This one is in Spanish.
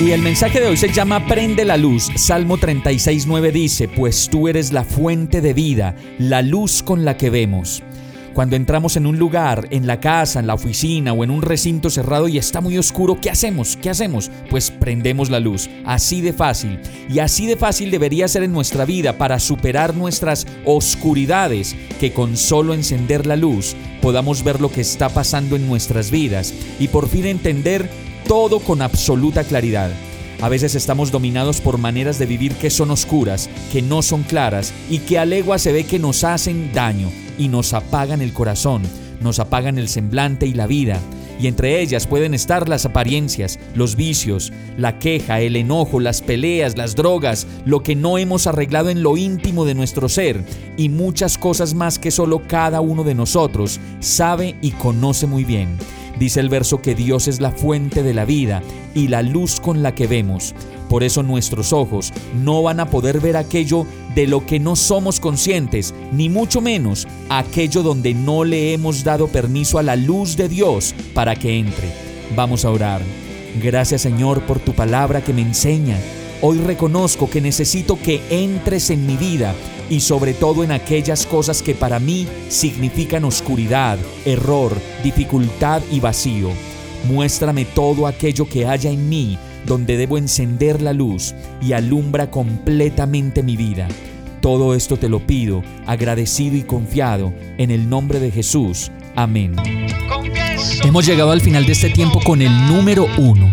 Y el mensaje de hoy se llama Prende la luz. Salmo 36.9 dice, pues tú eres la fuente de vida, la luz con la que vemos. Cuando entramos en un lugar, en la casa, en la oficina o en un recinto cerrado y está muy oscuro, ¿qué hacemos? ¿Qué hacemos? Pues prendemos la luz. Así de fácil. Y así de fácil debería ser en nuestra vida para superar nuestras oscuridades, que con solo encender la luz podamos ver lo que está pasando en nuestras vidas y por fin entender todo con absoluta claridad. A veces estamos dominados por maneras de vivir que son oscuras, que no son claras y que a legua se ve que nos hacen daño y nos apagan el corazón, nos apagan el semblante y la vida. Y entre ellas pueden estar las apariencias, los vicios, la queja, el enojo, las peleas, las drogas, lo que no hemos arreglado en lo íntimo de nuestro ser y muchas cosas más que solo cada uno de nosotros sabe y conoce muy bien. Dice el verso que Dios es la fuente de la vida y la luz con la que vemos. Por eso nuestros ojos no van a poder ver aquello de lo que no somos conscientes, ni mucho menos aquello donde no le hemos dado permiso a la luz de Dios para que entre. Vamos a orar. Gracias Señor por tu palabra que me enseña. Hoy reconozco que necesito que entres en mi vida y sobre todo en aquellas cosas que para mí significan oscuridad, error, dificultad y vacío. Muéstrame todo aquello que haya en mí donde debo encender la luz y alumbra completamente mi vida. Todo esto te lo pido, agradecido y confiado, en el nombre de Jesús. Amén. Hemos llegado al final de este tiempo con el número uno.